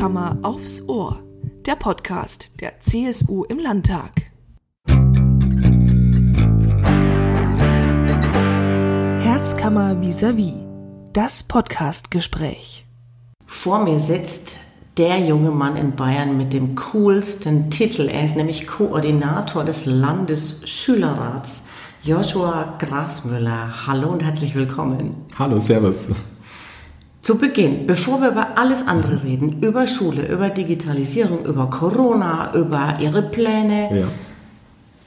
Herzkammer aufs Ohr. Der Podcast der CSU im Landtag. Herzkammer vis-à-vis. Das Podcastgespräch. Vor mir sitzt der junge Mann in Bayern mit dem coolsten Titel. Er ist nämlich Koordinator des Landesschülerrats. Joshua Grasmüller. Hallo und herzlich willkommen. Hallo, Servus. Zu Beginn, bevor wir über alles andere reden, über Schule, über Digitalisierung, über Corona, über Ihre Pläne, Ja.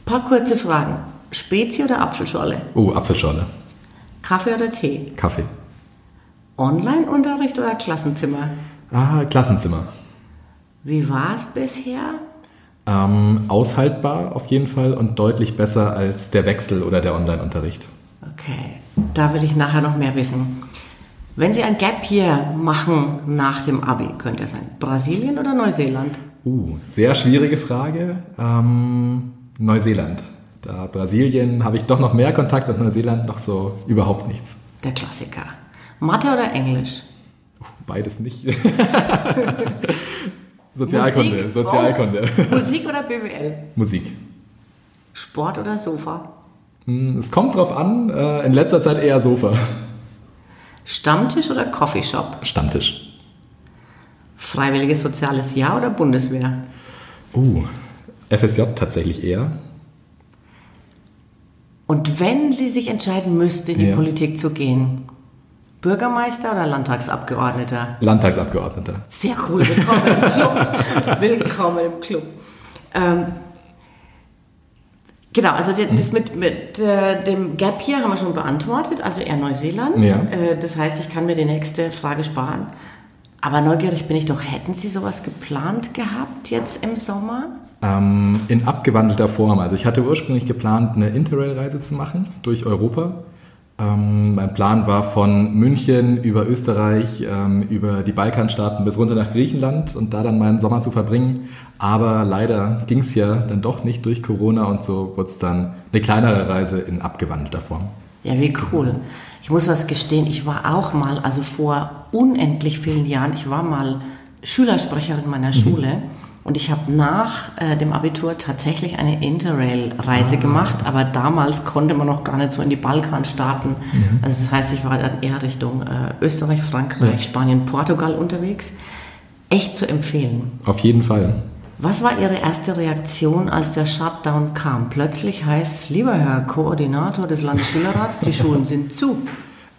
paar kurze Fragen. Spezi oder Apfelschorle? Oh, Apfelschorle. Kaffee oder Tee? Kaffee. Online-Unterricht oder Klassenzimmer? Ah, Klassenzimmer. Wie war es bisher? Ähm, aushaltbar auf jeden Fall und deutlich besser als der Wechsel oder der Online-Unterricht. Okay, da will ich nachher noch mehr wissen. Wenn Sie ein Gap Year machen nach dem Abi, könnte es sein Brasilien oder Neuseeland? Uh, sehr schwierige Frage. Ähm, Neuseeland. Da Brasilien habe ich doch noch mehr Kontakt und Neuseeland noch so überhaupt nichts. Der Klassiker. Mathe oder Englisch? Beides nicht. Sozialkunde, Musik? Sozialkunde. Oh. Musik oder BWL? Musik. Sport oder Sofa? Hm, Es kommt drauf an, äh, in letzter Zeit eher Sofa. Stammtisch oder Coffeeshop? Stammtisch. Freiwilliges soziales Jahr oder Bundeswehr? Uh, FSJ tatsächlich eher. Und wenn Sie sich entscheiden müssten, in die Ja. Politik zu gehen, Bürgermeister oder Landtagsabgeordneter? Landtagsabgeordneter. Sehr cool, willkommen im Club. willkommen im Club. Ähm, genau, also das mit, mit äh, dem Gap hier haben wir schon beantwortet, also eher Neuseeland. Ja. Äh, das heißt, ich kann mir die nächste Frage sparen. Aber neugierig bin ich doch, hätten Sie sowas geplant gehabt jetzt im Sommer? Ähm, in abgewandelter Form. Also ich hatte ursprünglich geplant, eine Interrail-Reise zu machen durch Europa. Ähm, mein Plan war von München über Österreich, ähm, über die Balkanstaaten bis runter nach Griechenland und da dann meinen Sommer zu verbringen. Aber leider ging es ja dann doch nicht durch Corona und so wurde es dann eine kleinere Reise in abgewandelter Form. Ja, wie cool. Ich muss was gestehen, ich war auch mal, also vor unendlich vielen Jahren, ich war mal Schülersprecherin meiner Schule und ich habe nach äh, dem Abitur tatsächlich eine Interrail-Reise gemacht, aber damals konnte man noch gar nicht so in die Balkanstaaten. Also das heißt, ich war dann eher Richtung äh, Österreich, Frankreich, Spanien, Portugal unterwegs. Echt zu empfehlen. Auf jeden Fall. Was war Ihre erste Reaktion, als der Shutdown kam? Plötzlich heißt, lieber Herr Koordinator des Landesschülerrats, die Schulen sind zu.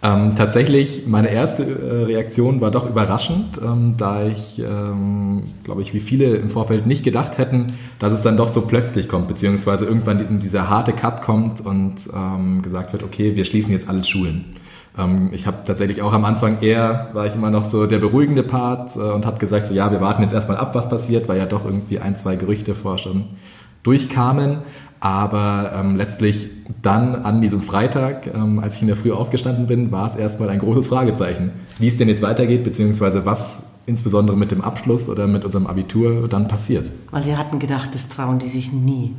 Ähm, tatsächlich, meine erste äh, Reaktion war doch überraschend, ähm, da ich, ähm, glaube ich, wie viele im Vorfeld nicht gedacht hätten, dass es dann doch so plötzlich kommt, beziehungsweise irgendwann diesem, dieser harte Cut kommt und ähm, gesagt wird, okay, wir schließen jetzt alle Schulen. Ähm, ich habe tatsächlich auch am Anfang eher, war ich immer noch so der beruhigende Part äh, und habe gesagt, so ja, wir warten jetzt erstmal ab, was passiert, weil ja doch irgendwie ein, zwei Gerüchte vorher schon durchkamen. Aber ähm, letztlich dann an diesem Freitag, ähm, als ich in der Früh aufgestanden bin, war es erstmal ein großes Fragezeichen, wie es denn jetzt weitergeht, beziehungsweise was insbesondere mit dem Abschluss oder mit unserem Abitur dann passiert. Weil sie hatten gedacht, das trauen die sich nie.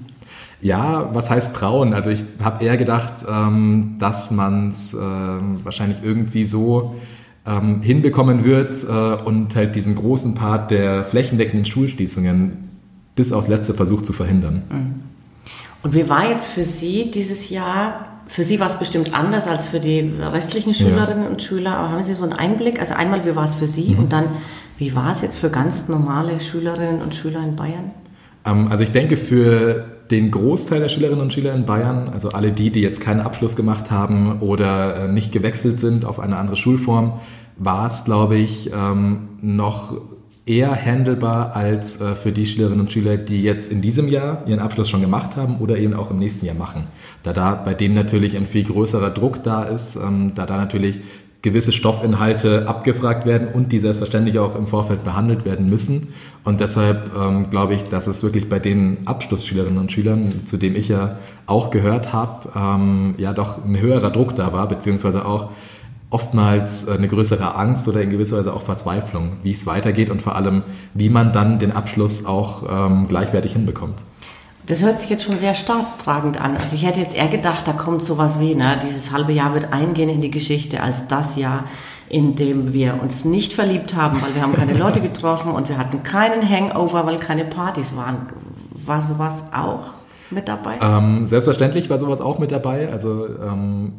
Ja, was heißt trauen? Also ich habe eher gedacht, ähm, dass man es ähm, wahrscheinlich irgendwie so ähm, hinbekommen wird äh, und halt diesen großen Part der flächendeckenden Schulschließungen bis aufs letzte versucht zu verhindern. Und wie war jetzt für Sie dieses Jahr? Für Sie war es bestimmt anders als für die restlichen Schülerinnen und Schüler. Aber haben Sie so einen Einblick? Also einmal, wie war es für Sie? Und dann, wie war es jetzt für ganz normale Schülerinnen und Schüler in Bayern? Ähm, also ich denke, für den Großteil der Schülerinnen und Schüler in Bayern, also alle die, die jetzt keinen Abschluss gemacht haben oder äh, nicht gewechselt sind auf eine andere Schulform, war es, glaube ich, ähm, noch eher handelbar als äh, für die Schülerinnen und Schüler, die jetzt in diesem Jahr ihren Abschluss schon gemacht haben oder eben auch im nächsten Jahr machen. Da da bei denen natürlich ein viel größerer Druck da ist, ähm, da da natürlich gewisse Stoffinhalte abgefragt werden und die selbstverständlich auch im Vorfeld behandelt werden müssen. Und deshalb ähm, glaube ich, dass es wirklich bei den Abschlussschülerinnen und Schülern, zu dem ich ja auch gehört habe, ähm, ja doch ein höherer Druck da war, beziehungsweise auch oftmals äh, eine größere Angst oder in gewisser Weise auch Verzweiflung, wie es weitergeht und vor allem, wie man dann den Abschluss auch ähm, gleichwertig hinbekommt. Das hört sich jetzt schon sehr staatstragend an. Also ich hätte jetzt eher gedacht, da kommt sowas wie, ne, dieses halbe Jahr wird eingehen in die Geschichte als das Jahr, in dem wir uns nicht verliebt haben, weil wir haben keine Leute getroffen und wir hatten keinen Hangover, weil keine Partys waren. War sowas auch mit dabei? Ähm, selbstverständlich war sowas auch mit dabei. Also ähm,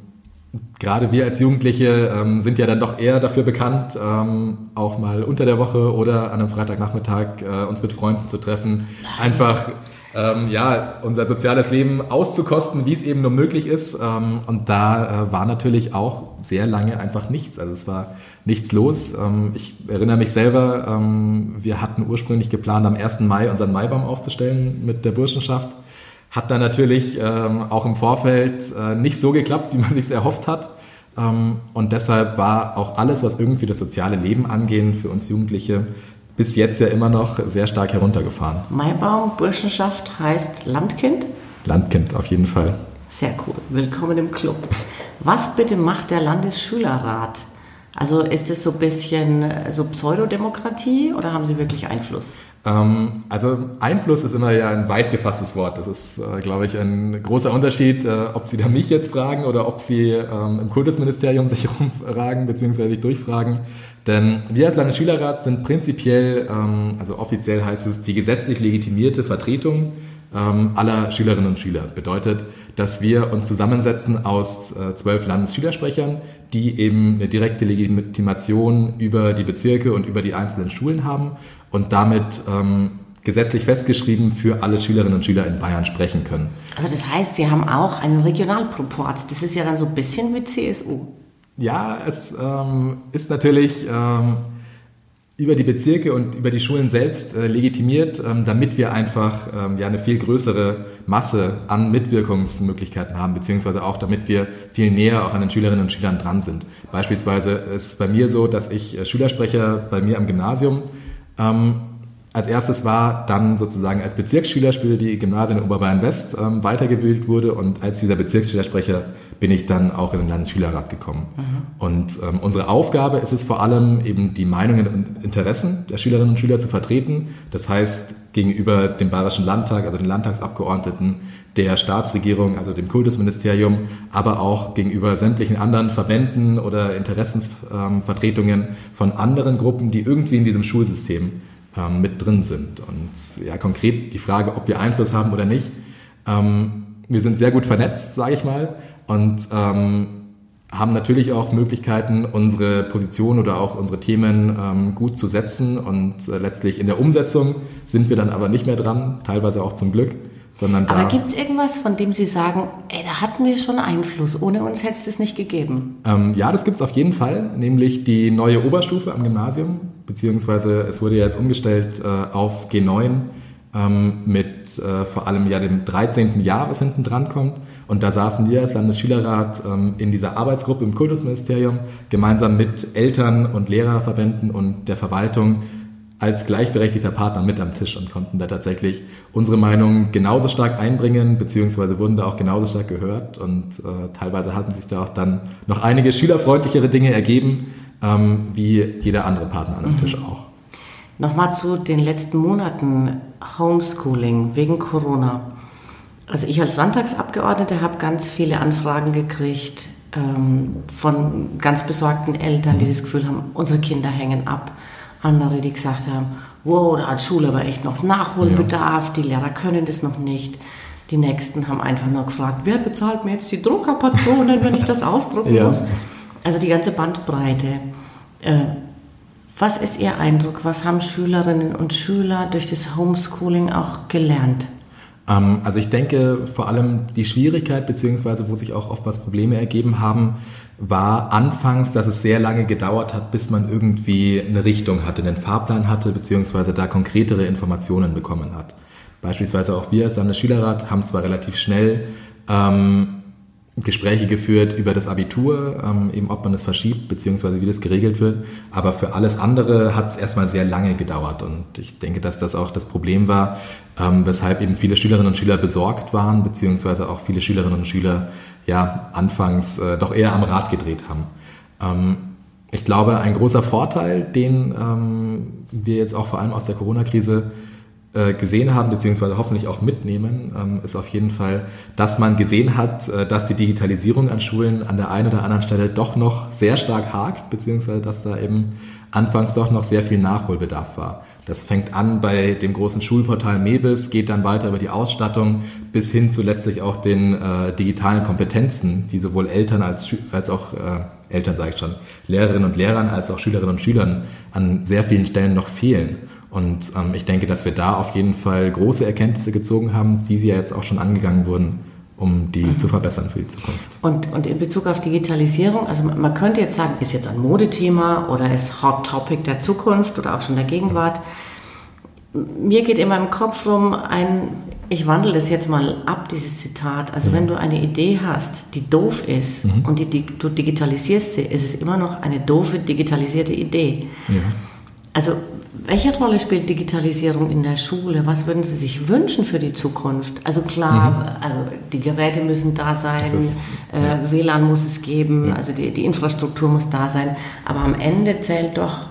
gerade wir als Jugendliche ähm, sind ja dann doch eher dafür bekannt, ähm, auch mal unter der Woche oder an einem Freitagnachmittag äh, uns mit Freunden zu treffen. Einfach ähm, ja, unser soziales Leben auszukosten, wie es eben nur möglich ist. Ähm, und da äh, war natürlich auch sehr lange einfach nichts. Also es war nichts los. Ähm, ich erinnere mich selber, ähm, wir hatten ursprünglich geplant, am 1. Mai unseren Maibaum aufzustellen mit der Burschenschaft. Hat dann natürlich ähm, auch im Vorfeld äh, nicht so geklappt, wie man sich erhofft hat. Ähm, und deshalb war auch alles, was irgendwie das soziale Leben angehen, für uns Jugendliche bis jetzt ja immer noch sehr stark heruntergefahren. Maibaum Burschenschaft heißt Landkind? Landkind, auf jeden Fall. Sehr cool. Willkommen im Club. Was bitte macht der Landesschülerrat? Also ist es so ein bisschen äh, so Pseudodemokratie oder haben Sie wirklich Einfluss? Ähm, also Einfluss ist immer ja ein weit gefasstes Wort. Das ist, äh, glaube ich, ein großer Unterschied, äh, ob Sie da mich jetzt fragen oder ob Sie ähm, im Kultusministerium sich rumfragen bzw. sich durchfragen. Denn wir als Landesschülerrat sind prinzipiell, ähm, also offiziell heißt es, die gesetzlich legitimierte Vertretung ähm, aller Schülerinnen und Schüler. Bedeutet, dass wir uns zusammensetzen aus äh, zwölf Landesschülersprechern, die eben eine direkte Legitimation über die Bezirke und über die einzelnen Schulen haben und damit ähm, gesetzlich festgeschrieben für alle Schülerinnen und Schüler in Bayern sprechen können. Also das heißt, Sie haben auch einen Regionalproport. Das ist ja dann so ein bisschen wie CSU. Ja, es ähm, ist natürlich ähm, über die Bezirke und über die Schulen selbst äh, legitimiert, ähm, damit wir einfach ähm, ja eine viel größere Masse an Mitwirkungsmöglichkeiten haben, beziehungsweise auch damit wir viel näher auch an den Schülerinnen und Schülern dran sind. Beispielsweise ist es bei mir so, dass ich äh, Schülersprecher bei mir am Gymnasium ähm, als erstes war, dann sozusagen als Bezirksschüler für die Gymnasien in Oberbayern West ähm, weitergebildet wurde und als dieser Bezirksschülersprecher bin ich dann auch in den Landesschülerrat gekommen. Mhm. Und ähm, unsere Aufgabe ist es vor allem eben die Meinungen und Interessen der Schülerinnen und Schüler zu vertreten. Das heißt gegenüber dem Bayerischen Landtag, also den Landtagsabgeordneten, der Staatsregierung, also dem Kultusministerium, aber auch gegenüber sämtlichen anderen Verbänden oder Interessensvertretungen von anderen Gruppen, die irgendwie in diesem Schulsystem ähm, mit drin sind. Und ja, konkret die Frage, ob wir Einfluss haben oder nicht. Ähm, wir sind sehr gut vernetzt, sage ich mal, und ähm, haben natürlich auch Möglichkeiten, unsere Position oder auch unsere Themen ähm, gut zu setzen. Und äh, letztlich in der Umsetzung sind wir dann aber nicht mehr dran, teilweise auch zum Glück. Sondern Aber gibt es irgendwas, von dem Sie sagen, ey, da hatten wir schon Einfluss, ohne uns hätte es das nicht gegeben? Ähm, ja, das gibt es auf jeden Fall, nämlich die neue Oberstufe am Gymnasium, beziehungsweise es wurde ja jetzt umgestellt äh, auf G9 ähm, mit äh, vor allem ja dem 13. Jahr, was hinten dran kommt. Und da saßen wir als Landesschülerrat ähm, in dieser Arbeitsgruppe im Kultusministerium gemeinsam mit Eltern und Lehrerverbänden und der Verwaltung als gleichberechtigter Partner mit am Tisch und konnten da tatsächlich unsere Meinung genauso stark einbringen, beziehungsweise wurden da auch genauso stark gehört und äh, teilweise hatten sich da auch dann noch einige schülerfreundlichere Dinge ergeben, ähm, wie jeder andere Partner an dem mhm. Tisch auch. Nochmal zu den letzten Monaten Homeschooling wegen Corona. Also ich als Landtagsabgeordnete habe ganz viele Anfragen gekriegt ähm, von ganz besorgten Eltern, die mhm. das Gefühl haben, unsere Kinder hängen ab andere, die gesagt haben, wow, da hat Schule aber echt noch Nachholbedarf, ja. die Lehrer können das noch nicht. Die Nächsten haben einfach nur gefragt, wer bezahlt mir jetzt die Druckerpatronen, wenn ich das ausdrucken ja. muss? Also die ganze Bandbreite. Äh, was ist Ihr Eindruck? Was haben Schülerinnen und Schüler durch das Homeschooling auch gelernt? Ähm, also ich denke vor allem die Schwierigkeit, beziehungsweise wo sich auch oftmals Probleme ergeben haben, war anfangs, dass es sehr lange gedauert hat, bis man irgendwie eine Richtung hatte, einen Fahrplan hatte, beziehungsweise da konkretere Informationen bekommen hat. Beispielsweise auch wir als Landesschülerrat haben zwar relativ schnell ähm, Gespräche geführt über das Abitur, ähm, eben ob man es verschiebt, beziehungsweise wie das geregelt wird. Aber für alles andere hat es erstmal sehr lange gedauert. Und ich denke, dass das auch das Problem war, ähm, weshalb eben viele Schülerinnen und Schüler besorgt waren, beziehungsweise auch viele Schülerinnen und Schüler ja anfangs äh, doch eher am Rad gedreht haben. Ähm, ich glaube, ein großer Vorteil, den ähm, wir jetzt auch vor allem aus der Corona-Krise äh, gesehen haben, beziehungsweise hoffentlich auch mitnehmen, ähm, ist auf jeden Fall, dass man gesehen hat, äh, dass die Digitalisierung an Schulen an der einen oder anderen Stelle doch noch sehr stark hakt, beziehungsweise dass da eben anfangs doch noch sehr viel Nachholbedarf war. Das fängt an bei dem großen Schulportal MEBIS, geht dann weiter über die Ausstattung bis hin zu letztlich auch den äh, digitalen Kompetenzen, die sowohl Eltern als, als auch äh, Eltern sage ich schon, Lehrerinnen und Lehrern als auch Schülerinnen und Schülern an sehr vielen Stellen noch fehlen. Und ähm, ich denke, dass wir da auf jeden Fall große Erkenntnisse gezogen haben, die sie ja jetzt auch schon angegangen wurden, um die mhm. zu verbessern für die Zukunft. Und, und in Bezug auf Digitalisierung, also man könnte jetzt sagen, ist jetzt ein Modethema oder ist Hot Topic der Zukunft oder auch schon der Gegenwart. Mir geht immer im Kopf rum ein, ich wandle das jetzt mal ab, dieses Zitat. Also mhm. wenn du eine Idee hast, die doof ist mhm. und die, die, du digitalisierst sie, ist es immer noch eine doofe digitalisierte Idee. Ja. Also welche Rolle spielt Digitalisierung in der Schule? Was würden Sie sich wünschen für die Zukunft? Also klar, mhm. also die Geräte müssen da sein, ist, äh, ja. WLAN muss es geben, ja. also die, die Infrastruktur muss da sein. Aber am Ende zählt doch,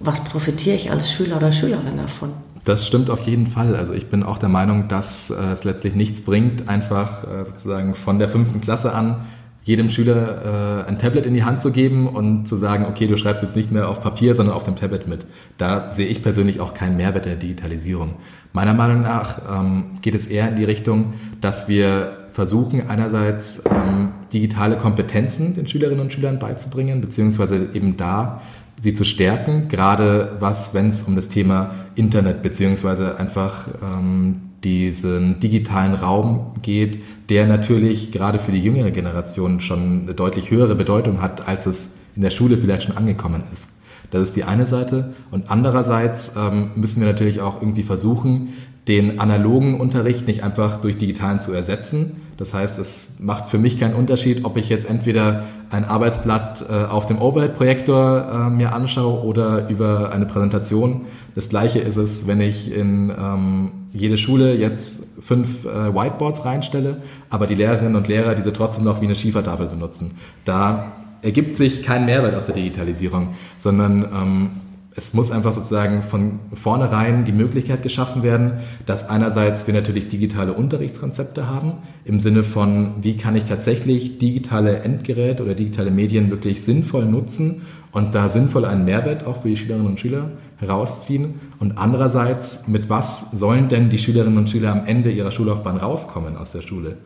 was profitiere ich als Schüler oder Schülerin davon? Das stimmt auf jeden Fall. Also ich bin auch der Meinung, dass äh, es letztlich nichts bringt, einfach äh, sozusagen von der fünften Klasse an jedem Schüler äh, ein Tablet in die Hand zu geben und zu sagen, okay, du schreibst jetzt nicht mehr auf Papier, sondern auf dem Tablet mit. Da sehe ich persönlich auch keinen Mehrwert der Digitalisierung. Meiner Meinung nach ähm, geht es eher in die Richtung, dass wir versuchen, einerseits ähm, digitale Kompetenzen den Schülerinnen und Schülern beizubringen, beziehungsweise eben da sie zu stärken, gerade was, wenn es um das Thema Internet beziehungsweise einfach ähm, diesen digitalen Raum geht, der natürlich gerade für die jüngere Generation schon eine deutlich höhere Bedeutung hat, als es in der Schule vielleicht schon angekommen ist. Das ist die eine Seite. Und andererseits ähm, müssen wir natürlich auch irgendwie versuchen, den analogen Unterricht nicht einfach durch digitalen zu ersetzen. Das heißt, es macht für mich keinen Unterschied, ob ich jetzt entweder ein Arbeitsblatt äh, auf dem Overhead-Projektor äh, mir anschaue oder über eine Präsentation. Das gleiche ist es, wenn ich in ähm, jede Schule jetzt fünf äh, Whiteboards reinstelle, aber die Lehrerinnen und Lehrer diese trotzdem noch wie eine Schiefertafel benutzen. Da ergibt sich kein Mehrwert aus der Digitalisierung, sondern ähm, es muss einfach sozusagen von vornherein die Möglichkeit geschaffen werden, dass einerseits wir natürlich digitale Unterrichtskonzepte haben, im Sinne von, wie kann ich tatsächlich digitale Endgeräte oder digitale Medien wirklich sinnvoll nutzen und da sinnvoll einen Mehrwert auch für die Schülerinnen und Schüler herausziehen. Und andererseits, mit was sollen denn die Schülerinnen und Schüler am Ende ihrer Schullaufbahn rauskommen aus der Schule?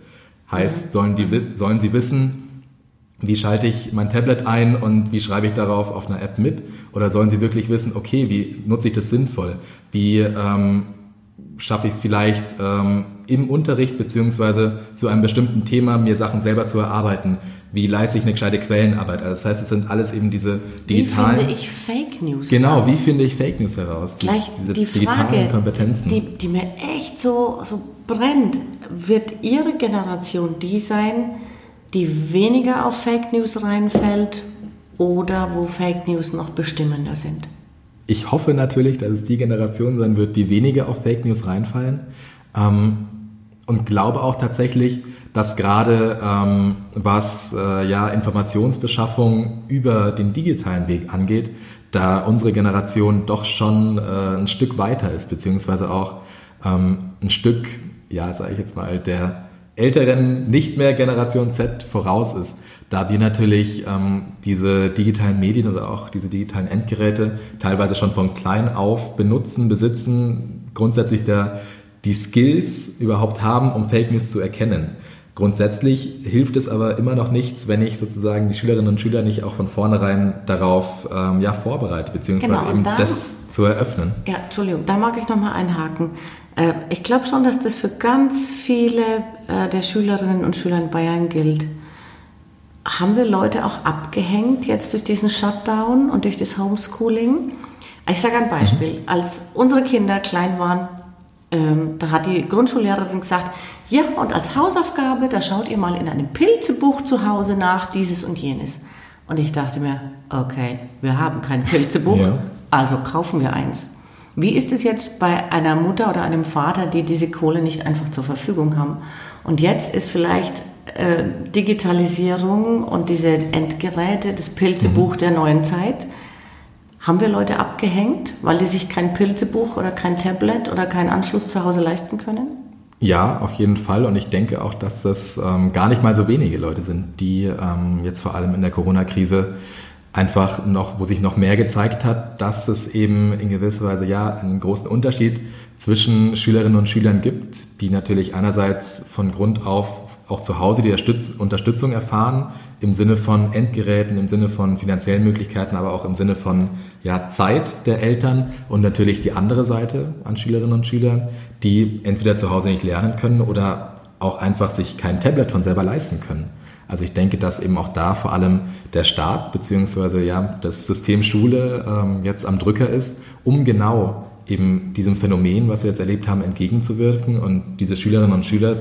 Heißt, sollen, die, sollen sie wissen, wie schalte ich mein Tablet ein und wie schreibe ich darauf auf einer App mit? Oder sollen sie wirklich wissen, okay, wie nutze ich das sinnvoll? Wie ähm, schaffe ich es vielleicht ähm, im Unterricht beziehungsweise zu einem bestimmten Thema mir Sachen selber zu erarbeiten? Wie leiste ich eine gescheite Quellenarbeit? Also das heißt, es sind alles eben diese digitalen... Wie finde ich Fake News Genau, heraus? wie finde ich Fake News heraus? Gleich diese die Frage, Kompetenzen. Die, die mir echt so, so brennt. Wird Ihre Generation die sein, die weniger auf Fake News reinfällt oder wo Fake News noch bestimmender sind? Ich hoffe natürlich, dass es die Generation sein wird, die weniger auf Fake News reinfallen. Ähm, und glaube auch tatsächlich, dass gerade ähm, was äh, ja Informationsbeschaffung über den digitalen Weg angeht, da unsere Generation doch schon äh, ein Stück weiter ist, beziehungsweise auch ähm, ein Stück, ja, sage ich jetzt mal, der älteren, nicht mehr Generation Z voraus ist, da wir natürlich ähm, diese digitalen Medien oder auch diese digitalen Endgeräte teilweise schon von klein auf benutzen, besitzen, grundsätzlich der, die Skills überhaupt haben, um Fake News zu erkennen. Grundsätzlich hilft es aber immer noch nichts, wenn ich sozusagen die Schülerinnen und Schüler nicht auch von vornherein darauf ähm, ja, vorbereite, beziehungsweise genau, eben da, das zu eröffnen. Ja, Entschuldigung, da mag ich nochmal einhaken. Äh, ich glaube schon, dass das für ganz viele äh, der Schülerinnen und Schüler in Bayern gilt. Haben wir Leute auch abgehängt jetzt durch diesen Shutdown und durch das Homeschooling? Ich sage ein Beispiel. Mhm. Als unsere Kinder klein waren, ähm, da hat die Grundschullehrerin gesagt, ja, und als Hausaufgabe, da schaut ihr mal in einem Pilzebuch zu Hause nach, dieses und jenes. Und ich dachte mir, okay, wir haben kein Pilzebuch, ja. also kaufen wir eins. Wie ist es jetzt bei einer Mutter oder einem Vater, die diese Kohle nicht einfach zur Verfügung haben? Und jetzt ist vielleicht äh, Digitalisierung und diese Endgeräte, das Pilzebuch mhm. der neuen Zeit, Haben wir Leute abgehängt, weil die sich kein Pilzebuch oder kein Tablet oder keinen Anschluss zu Hause leisten können? Ja, auf jeden Fall. Und ich denke auch, dass das ähm, gar nicht mal so wenige Leute sind, die ähm, jetzt vor allem in der Corona-Krise einfach noch, wo sich noch mehr gezeigt hat, dass es eben in gewisser Weise ja einen großen Unterschied zwischen Schülerinnen und Schülern gibt, die natürlich einerseits von Grund auf auch zu Hause die Unterstützung erfahren, im Sinne von Endgeräten, im Sinne von finanziellen Möglichkeiten, aber auch im Sinne von ja, Zeit der Eltern und natürlich die andere Seite an Schülerinnen und Schülern, die entweder zu Hause nicht lernen können oder auch einfach sich kein Tablet von selber leisten können. Also ich denke, dass eben auch da vor allem der Staat beziehungsweise ja das System Schule ähm, jetzt am Drücker ist, um genau eben diesem Phänomen, was wir jetzt erlebt haben, entgegenzuwirken und diese Schülerinnen und Schüler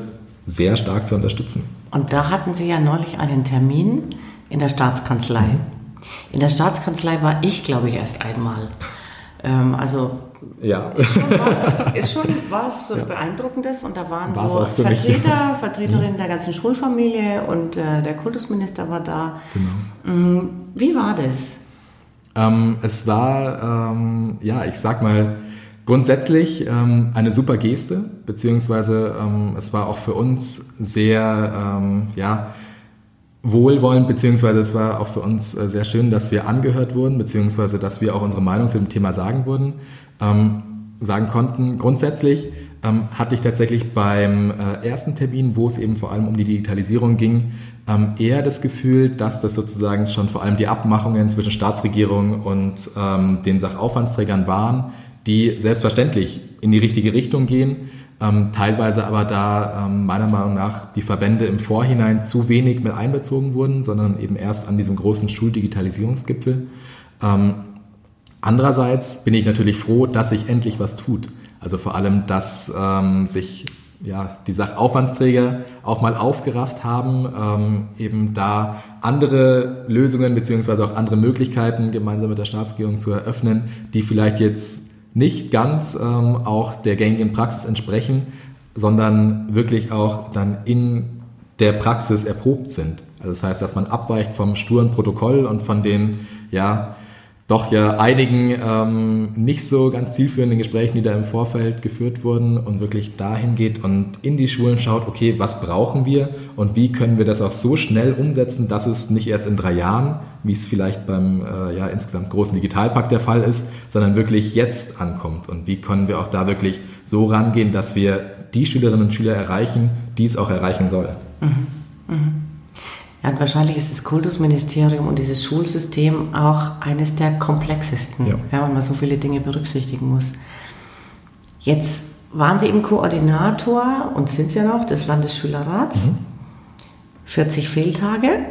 sehr stark zu unterstützen. Und da hatten Sie ja neulich einen Termin in der Staatskanzlei. Mhm. In der Staatskanzlei war ich, glaube ich, erst einmal. Ähm, also ja. Ist schon was, ist schon was ja. Beeindruckendes und da waren War's so Vertreter, Vertreterinnen mhm. der ganzen Schulfamilie und äh, der Kultusminister war da. Genau. Mhm. Wie war das? Ähm, es war, ähm, ja, ich sag mal, grundsätzlich ähm, eine super Geste, beziehungsweise ähm, es war auch für uns sehr, ähm, ja, wohlwollend, beziehungsweise es war auch für uns äh, sehr schön, dass wir angehört wurden, beziehungsweise dass wir auch unsere Meinung zu dem Thema sagen wurden, ähm, sagen konnten. Grundsätzlich ähm, hatte ich tatsächlich beim äh, ersten Termin, wo es eben vor allem um die Digitalisierung ging, ähm, eher das Gefühl, dass das sozusagen schon vor allem die Abmachungen zwischen Staatsregierung und den Sachaufwandsträgern waren, die selbstverständlich in die richtige Richtung gehen, ähm, teilweise aber da ähm, meiner Meinung nach die Verbände im Vorhinein zu wenig mit einbezogen wurden, sondern eben erst an diesem großen Schuldigitalisierungsgipfel. Ähm, andererseits bin ich natürlich froh, dass sich endlich was tut. Also vor allem, dass ähm, sich ja, die Sachaufwandsträger auch mal aufgerafft haben, ähm, eben da andere Lösungen beziehungsweise auch andere Möglichkeiten gemeinsam mit der Staatsregierung zu eröffnen, die vielleicht jetzt nicht ganz ähm, auch der gängigen Praxis entsprechen, sondern wirklich auch dann in der Praxis erprobt sind. Also das heißt, dass man abweicht vom sturen Protokoll und von den ja doch ja einigen ähm, nicht so ganz zielführenden Gesprächen, die da im Vorfeld geführt wurden und wirklich dahin geht und in die Schulen schaut, okay, was brauchen wir und wie können wir das auch so schnell umsetzen, dass es nicht erst in drei Jahren, wie es vielleicht beim äh, ja, insgesamt großen Digitalpakt der Fall ist, sondern wirklich jetzt ankommt und wie können wir auch da wirklich so rangehen, dass wir die Schülerinnen und Schüler erreichen, die es auch erreichen soll. Mhm. Mhm. Ja, und wahrscheinlich ist das Kultusministerium und dieses Schulsystem auch eines der komplexesten, ja. ja, man so viele Dinge berücksichtigen muss. Jetzt waren Sie eben Koordinator und sind Sie ja noch des Landesschülerrats. Mhm. 40 Fehltage,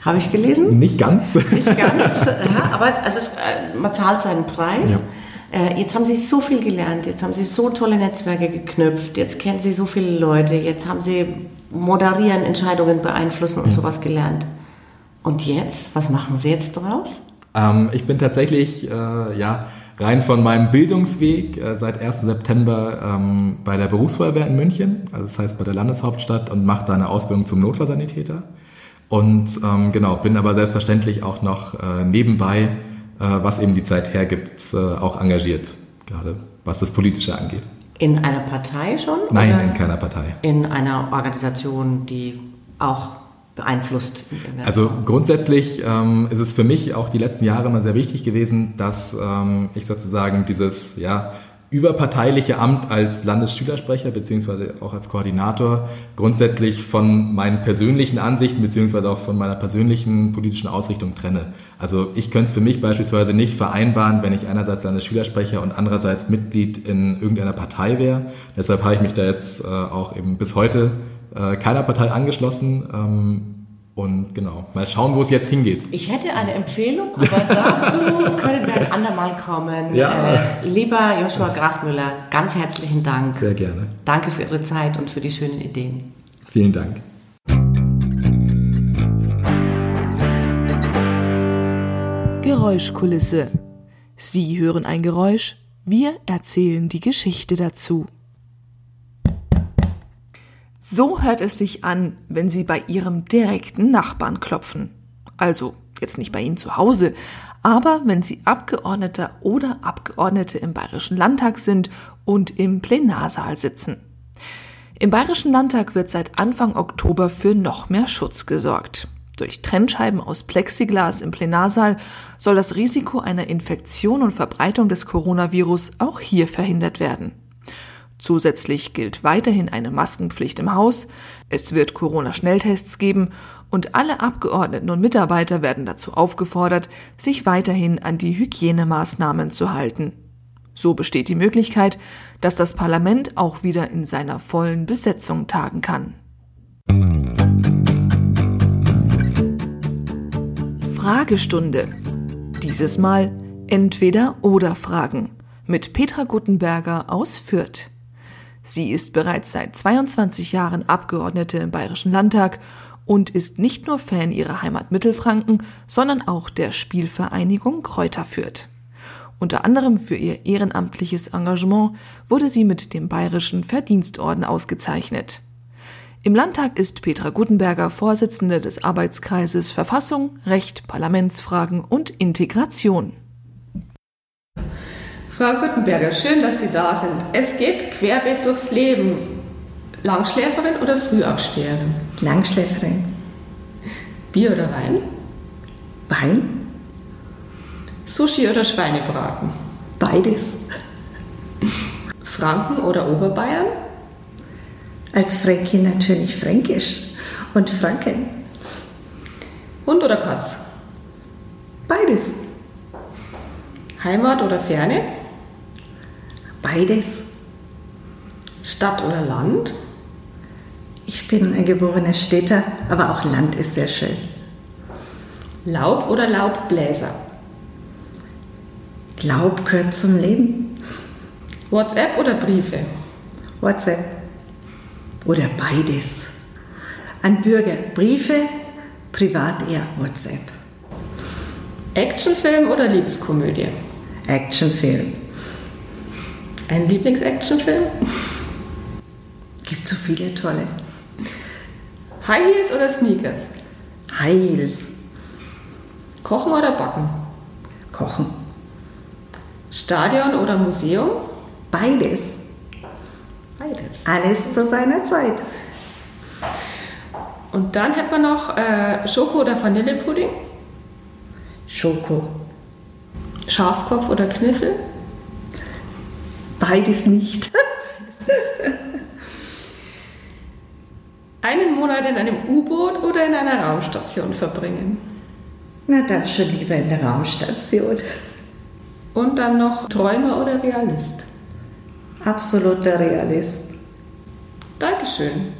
habe ich gelesen. Nicht ganz. Nicht ganz, ja, aber also es, äh, man zahlt seinen Preis. Ja. Äh, jetzt haben Sie so viel gelernt, jetzt haben Sie so tolle Netzwerke geknüpft, jetzt kennen Sie so viele Leute, jetzt haben Sie moderieren, Entscheidungen beeinflussen und mhm. sowas gelernt. Und jetzt, was machen Sie jetzt daraus? Ähm, ich bin tatsächlich, äh, ja, rein von meinem Bildungsweg äh, seit 1. September ähm, bei der Berufsfeuerwehr in München, also das heißt bei der Landeshauptstadt und mache da eine Ausbildung zum Notfallsanitäter. Und ähm, genau, bin aber selbstverständlich auch noch äh, nebenbei, was eben die Zeit hergibt, äh, auch engagiert, gerade was das Politische angeht. In einer Partei schon? Nein, in keiner Partei. In einer Organisation, die auch beeinflusst? Also grundsätzlich ähm, ist es für mich auch die letzten Jahre immer sehr wichtig gewesen, dass ähm, ich sozusagen dieses ja, überparteiliche Amt als Landesschülersprecher beziehungsweise auch als Koordinator grundsätzlich von meinen persönlichen Ansichten beziehungsweise auch von meiner persönlichen politischen Ausrichtung trenne. Also ich könnte es für mich beispielsweise nicht vereinbaren, wenn ich einerseits Landesschülersprecher und andererseits Mitglied in irgendeiner Partei wäre. Deshalb habe ich mich da jetzt äh, auch eben bis heute äh, keiner Partei angeschlossen. Ähm, und genau, mal schauen, wo es jetzt hingeht. Ich hätte eine Empfehlung, aber dazu können wir ein andermal kommen. Ja. Äh, lieber Joshua Grasmüller, ganz herzlichen Dank. Sehr gerne. Danke für Ihre Zeit und für die schönen Ideen. Vielen Dank. Geräuschkulisse. Sie hören ein Geräusch, wir erzählen die Geschichte dazu. So hört es sich an, wenn Sie bei Ihrem direkten Nachbarn klopfen. Also jetzt nicht bei Ihnen zu Hause, aber wenn Sie Abgeordneter oder Abgeordnete im Bayerischen Landtag sind und im Plenarsaal sitzen. Im Bayerischen Landtag wird seit Anfang Oktober für noch mehr Schutz gesorgt. Durch Trennscheiben aus Plexiglas im Plenarsaal soll das Risiko einer Infektion und Verbreitung des Coronavirus auch hier verhindert werden. Zusätzlich gilt weiterhin eine Maskenpflicht im Haus, es wird Corona-Schnelltests geben und alle Abgeordneten und Mitarbeiter werden dazu aufgefordert, sich weiterhin an die Hygienemaßnahmen zu halten. So besteht die Möglichkeit, dass das Parlament auch wieder in seiner vollen Besetzung tagen kann. Fragestunde. Dieses Mal entweder oder Fragen mit Petra Guttenberger aus Fürth. Sie ist bereits seit 22 Jahren Abgeordnete im Bayerischen Landtag und ist nicht nur Fan ihrer Heimat Mittelfranken, sondern auch der Spielvereinigung Kräuter Fürth. Unter anderem für ihr ehrenamtliches Engagement wurde sie mit dem Bayerischen Verdienstorden ausgezeichnet. Im Landtag ist Petra Gutenberger Vorsitzende des Arbeitskreises Verfassung, Recht, Parlamentsfragen und Integration. Frau Gutenberger, schön, dass Sie da sind. Es geht querbeet durchs Leben. Langschläferin oder Frühaufsteherin? Langschläferin. Bier oder Wein? Wein? Sushi oder Schweinebraten? Beides. Franken oder Oberbayern? Als Fränkin natürlich Fränkisch und Franken. Hund oder Katz? Beides. Heimat oder Ferne? Beides. Stadt oder Land? Ich bin ein geborener Städter, aber auch Land ist sehr schön. Laub oder Laubbläser? Laub gehört zum Leben. WhatsApp oder Briefe? WhatsApp. Oder beides. An Bürger Briefe, privat eher WhatsApp. Actionfilm oder Liebeskomödie? Actionfilm. Ein Lieblingsactionfilm? Gibt so viele tolle. High Heels oder Sneakers? High Heels. Kochen oder Backen? Kochen. Stadion oder Museum? Beides. Beides. Alles zu seiner Zeit. Und dann hätten wir noch äh, Schoko oder Vanillepudding? Schoko. Schafkopf oder Kniffel? Beides nicht. Einen Monat in einem U-Boot oder in einer Raumstation verbringen? Na dann schon lieber in der Raumstation. Und dann noch Träumer oder Realist? Absoluter Realist. Dankeschön.